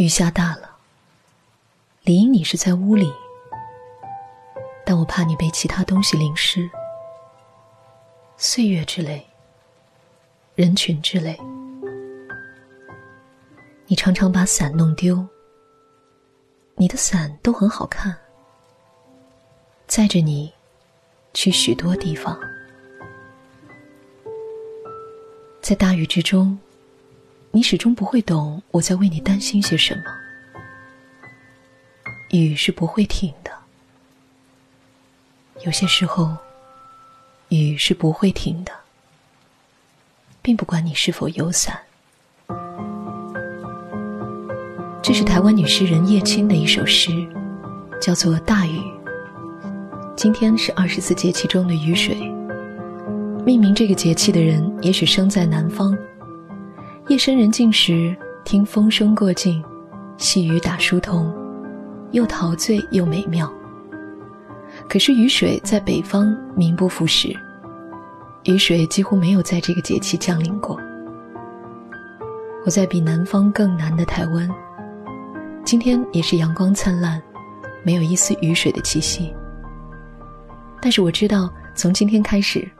雨下大了，理应你是在屋里，但我怕你被其他东西淋湿。岁月之泪，人群之泪，你常常把伞弄丢。你的伞都很好看，载着你去许多地方。在大雨之中，你始终不会懂我在为你担心些什么。雨是不会停的，有些时候，雨是不会停的，并不管你是否有伞。这是台湾女诗人叶青的一首诗，叫做《大雨》。今天是二十四节气中的雨水。命名这个节气的人，也许生在南方。夜深人静时，听风声过境，细雨打书童，又陶醉又美妙。可是雨水在北方名不副实，雨水几乎没有在这个节气降临过。我在比南方更南的台湾。今天也是阳光灿烂，没有一丝雨水的气息。但是我知道，从今天开始，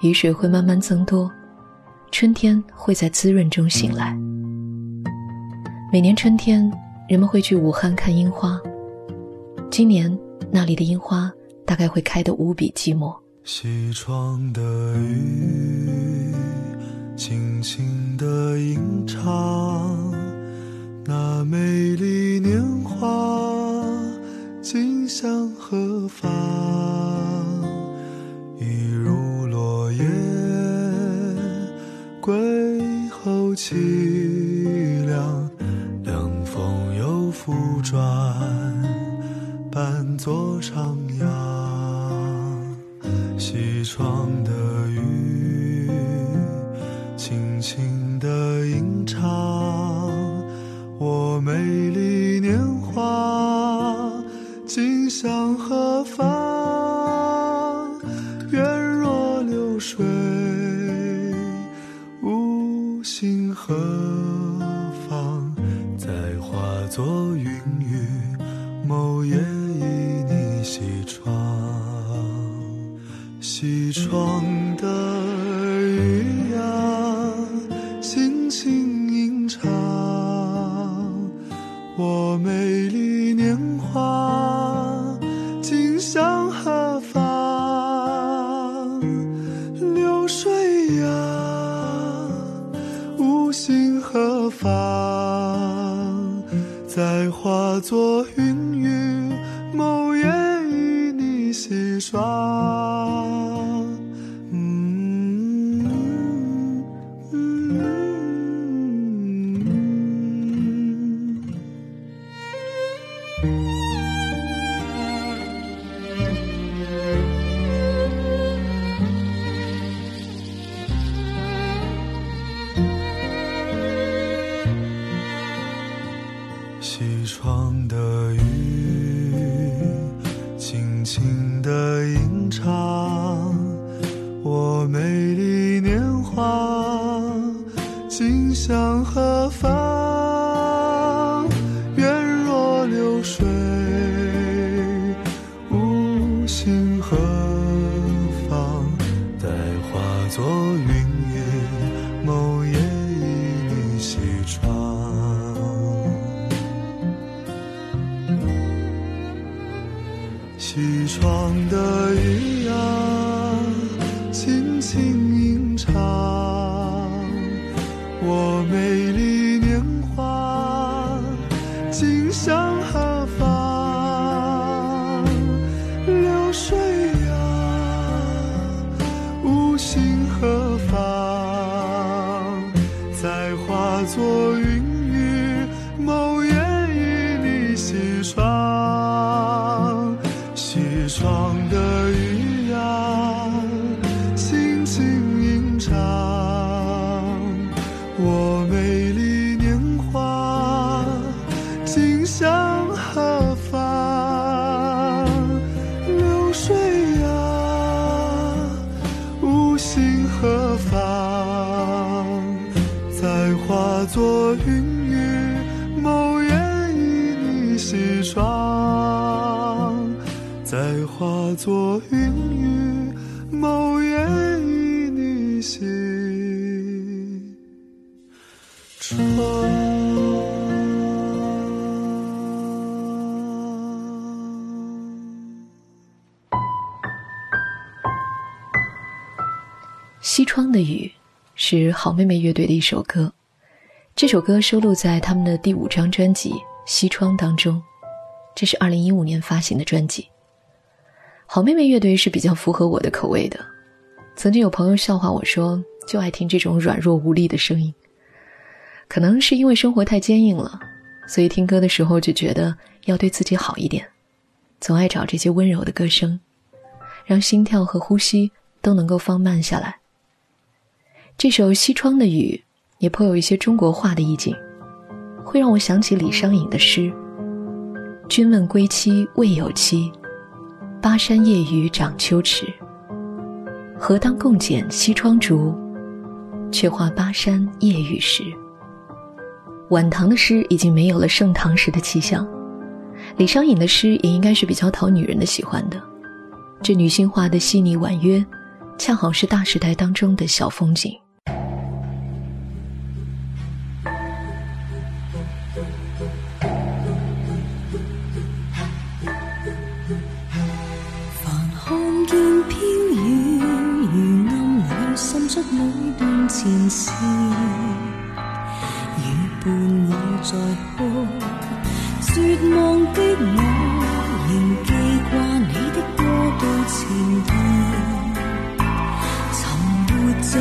雨水会慢慢增多，春天会在滋润中醒来。每年春天，人们会去武汉看樱花，今年那里的樱花大概会开得无比寂寞。西窗的雨，轻轻的吟唱。那美丽年华，今向何方？凄凉，凉风又复转，伴作徜徉。西窗的雨，轻轻的吟唱。我美再化作云雨某夜与你戏耍西窗的雨是好妹妹乐队的一首歌，这首歌收录在他们的第五张专辑《西窗》当中，这是二零一五年发行的专辑。好妹妹乐队是比较符合我的口味的，曾经有朋友笑话我说，就爱听这种软弱无力的声音。可能是因为生活太坚硬了，所以听歌的时候就觉得要对自己好一点，总爱找这些温柔的歌声，让心跳和呼吸都能够放慢下来。这首《西窗的雨》也颇有一些中国画的意境，会让我想起李商隐的诗：“君问归期未有期，巴山夜雨涨秋池。何当共剪西窗烛，却话巴山夜雨时。”晚唐的诗已经没有了盛唐时的气象，李商隐的诗也应该是比较讨女人的喜欢的。这女性化的细腻婉约，恰好是大时代当中的小风景。前事，已伴我在哭，绝望的我仍记挂你的过渡情意，寻活着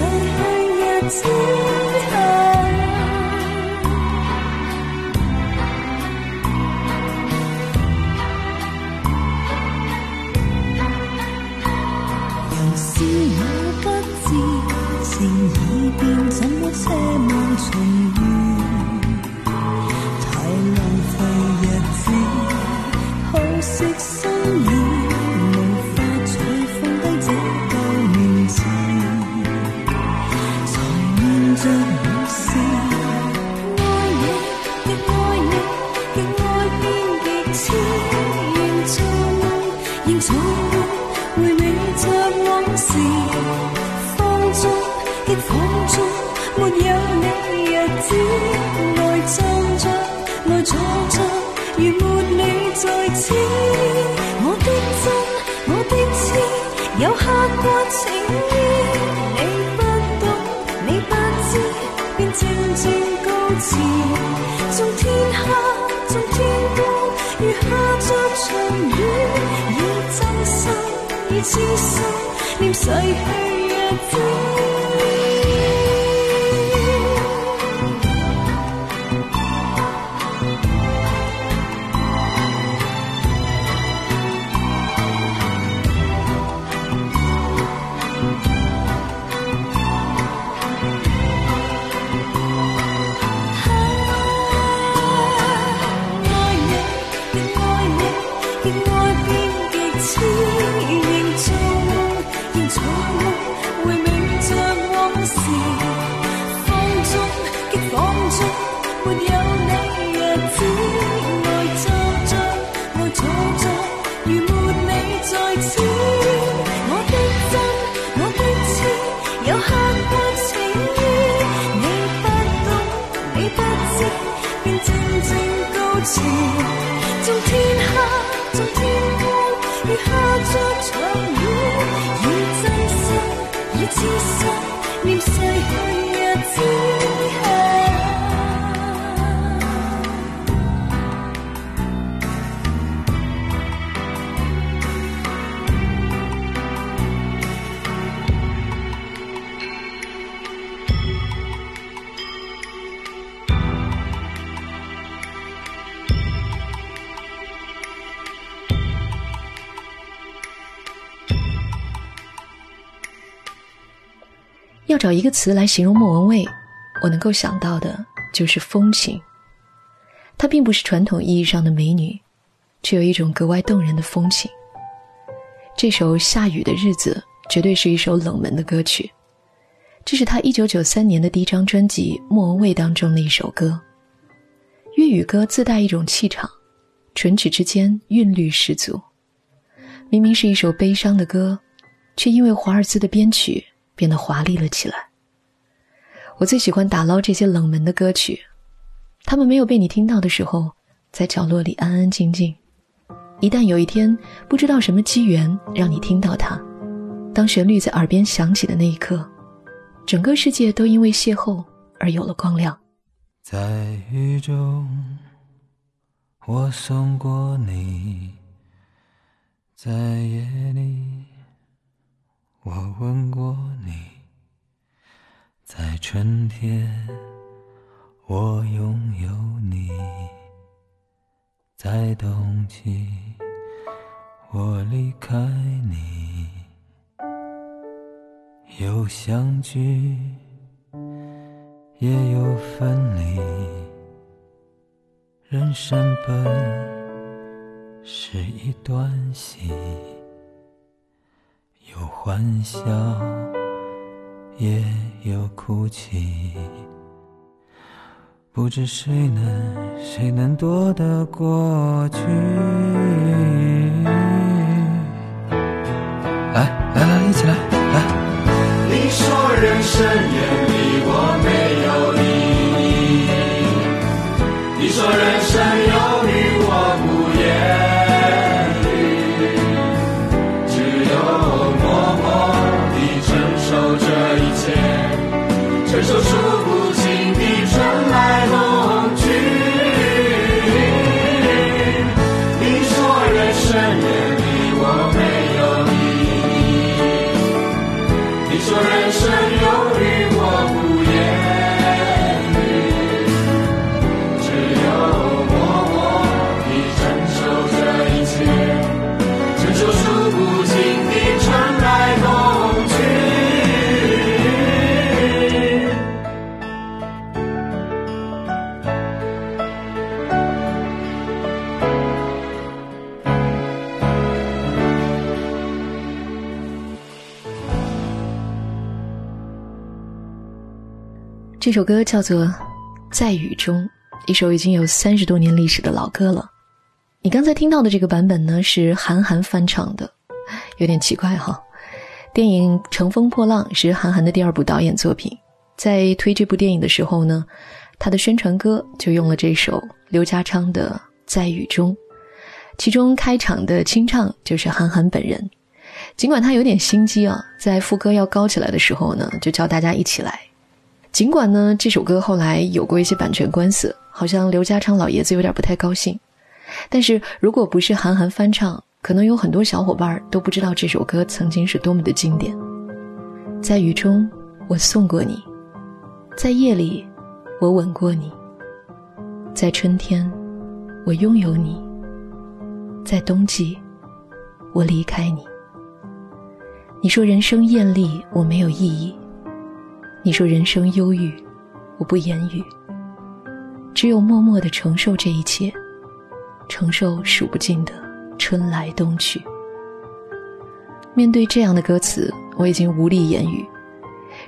要痴心念逝去日子。要找一个词来形容莫文蔚，我能够想到的就是风情。她并不是传统意义上的美女，却有一种格外动人的风情。这首《下雨的日子》绝对是一首冷门的歌曲，这是她1993年的第一张专辑《莫文蔚》当中的一首歌。粤语歌自带一种气场，唇齿之间韵律十足。明明是一首悲伤的歌，却因为华尔兹的编曲。变得华丽了起来。我最喜欢打捞这些冷门的歌曲，他们没有被你听到的时候，在角落里安安静静。一旦有一天不知道什么机缘让你听到它，当旋律在耳边响起的那一刻，整个世界都因为邂逅而有了光亮。在雨中，我送过你，在夜里。我问过你，在春天，我拥有你；在冬季，我离开你。有相聚，也有分离。人生本是一段戏。有欢笑，也有哭泣，不知谁能谁能躲得过去。来来来，一起来来。你说人生远这首歌叫做《在雨中》，一首已经有三十多年历史的老歌了。你刚才听到的这个版本呢，是韩寒翻唱的，有点奇怪哈。电影《乘风破浪》是韩寒的第二部导演作品，在推这部电影的时候呢，他的宣传歌就用了这首刘家昌的《在雨中》，其中开场的清唱就是韩寒本人。尽管他有点心机啊，在副歌要高起来的时候呢，就叫大家一起来。尽管呢，这首歌后来有过一些版权官司，好像刘家昌老爷子有点不太高兴。但是如果不是韩寒翻唱，可能有很多小伙伴都不知道这首歌曾经是多么的经典。在雨中，我送过你；在夜里，我吻过你；在春天，我拥有你；在冬季，我离开你。你说人生艳丽，我没有意义。你说人生忧郁，我不言语，只有默默的承受这一切，承受数不尽的春来冬去。面对这样的歌词，我已经无力言语。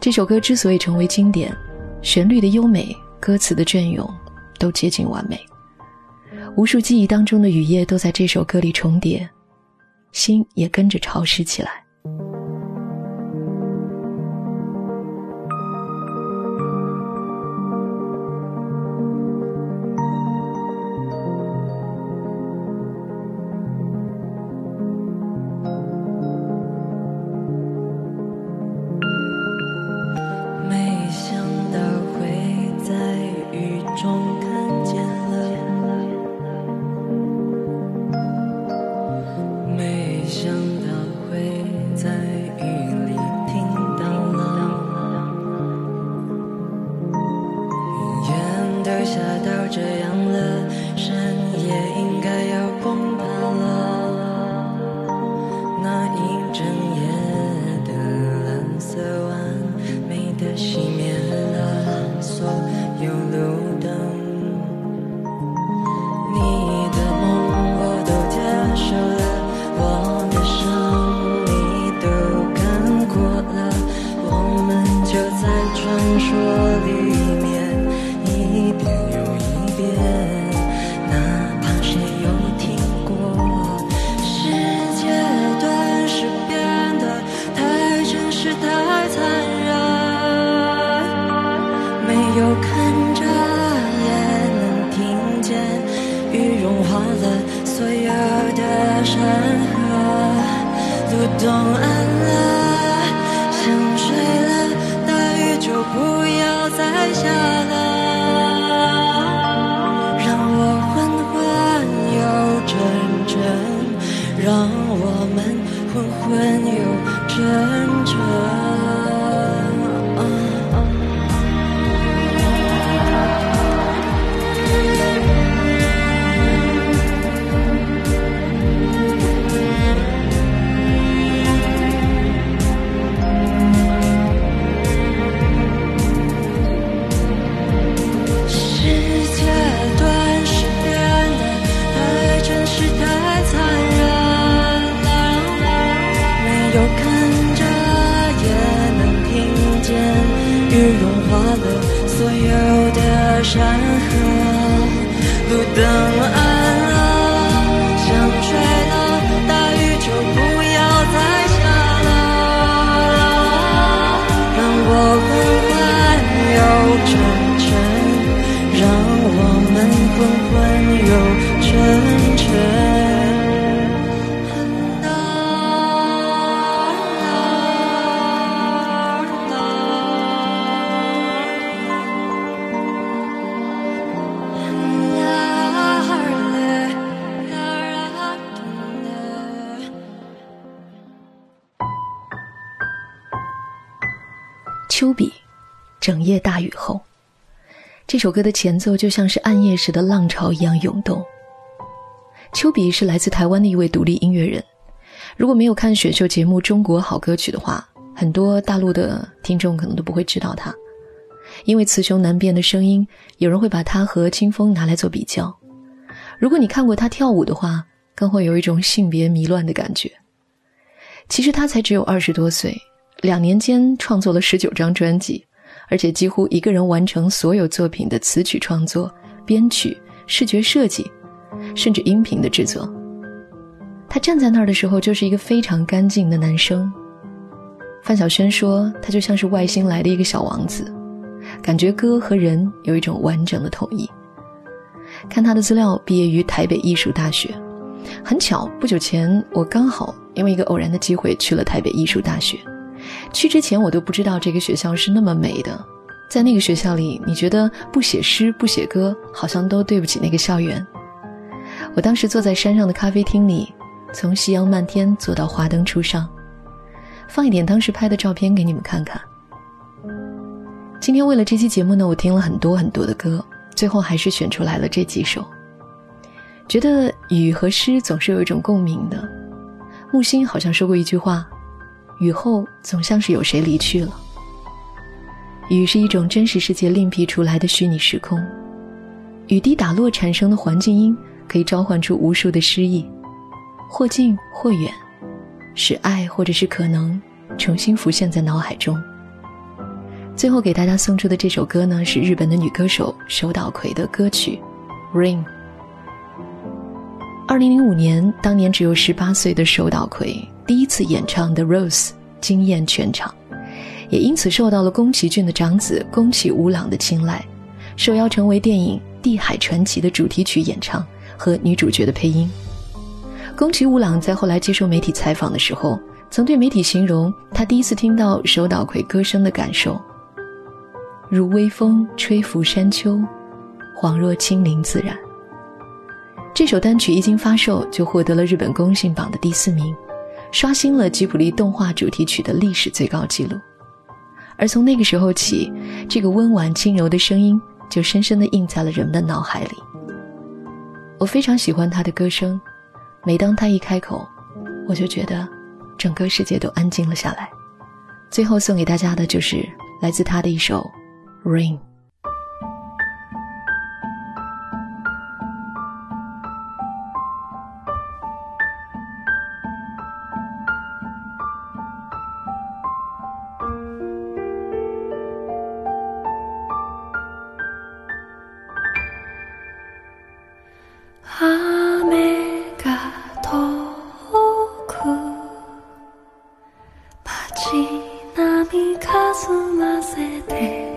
这首歌之所以成为经典，旋律的优美，歌词的隽永，都接近完美。无数记忆当中的雨夜都在这首歌里重叠，心也跟着潮湿起来。整夜大雨后。这首歌的前奏就像是暗夜时的浪潮一样涌动。丘比是来自台湾的一位独立音乐人。如果没有看选秀节目《中国好歌曲》的话，很多大陆的听众可能都不会知道他，因为雌雄难辨的声音，有人会把他和清风拿来做比较。如果你看过他跳舞的话，更会有一种性别迷乱的感觉。其实他才只有二十多岁，两年间创作了十九张专辑。而且几乎一个人完成所有作品的词曲创作、编曲、视觉设计，甚至音频的制作。他站在那儿的时候，就是一个非常干净的男生。范晓萱说，他就像是外星来的一个小王子，感觉歌和人有一种完整的统一。看他的资料，毕业于台北艺术大学。很巧，不久前我刚好因为一个偶然的机会去了台北艺术大学。去之前我都不知道这个学校是那么美的，在那个学校里，你觉得不写诗不写歌，好像都对不起那个校园。我当时坐在山上的咖啡厅里，从夕阳漫天坐到华灯初上，放一点当时拍的照片给你们看看。今天为了这期节目呢，我听了很多很多的歌，最后还是选出来了这几首。觉得雨和诗总是有一种共鸣的。木心好像说过一句话。雨后总像是有谁离去了。雨是一种真实世界另辟出来的虚拟时空，雨滴打落产生的环境音可以召唤出无数的诗意，或近或远，使爱或者是可能重新浮现在脑海中。最后给大家送出的这首歌呢，是日本的女歌手手岛葵的歌曲《Rain》。二零零五年，当年只有十八岁的手岛葵。第一次演唱的《Rose》惊艳全场，也因此受到了宫崎骏的长子宫崎吾朗的青睐，受邀成为电影《地海传奇》的主题曲演唱和女主角的配音。宫崎吾朗在后来接受媒体采访的时候，曾对媒体形容他第一次听到手岛葵歌声的感受，如微风吹拂山丘，恍若亲临自然。这首单曲一经发售，就获得了日本公信榜的第四名。刷新了吉卜力动画主题曲的历史最高纪录，而从那个时候起，这个温婉轻柔的声音就深深地印在了人们的脑海里。我非常喜欢他的歌声，每当他一开口，我就觉得整个世界都安静了下来。最后送给大家的就是来自他的一首《Rain》。ませて。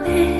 me.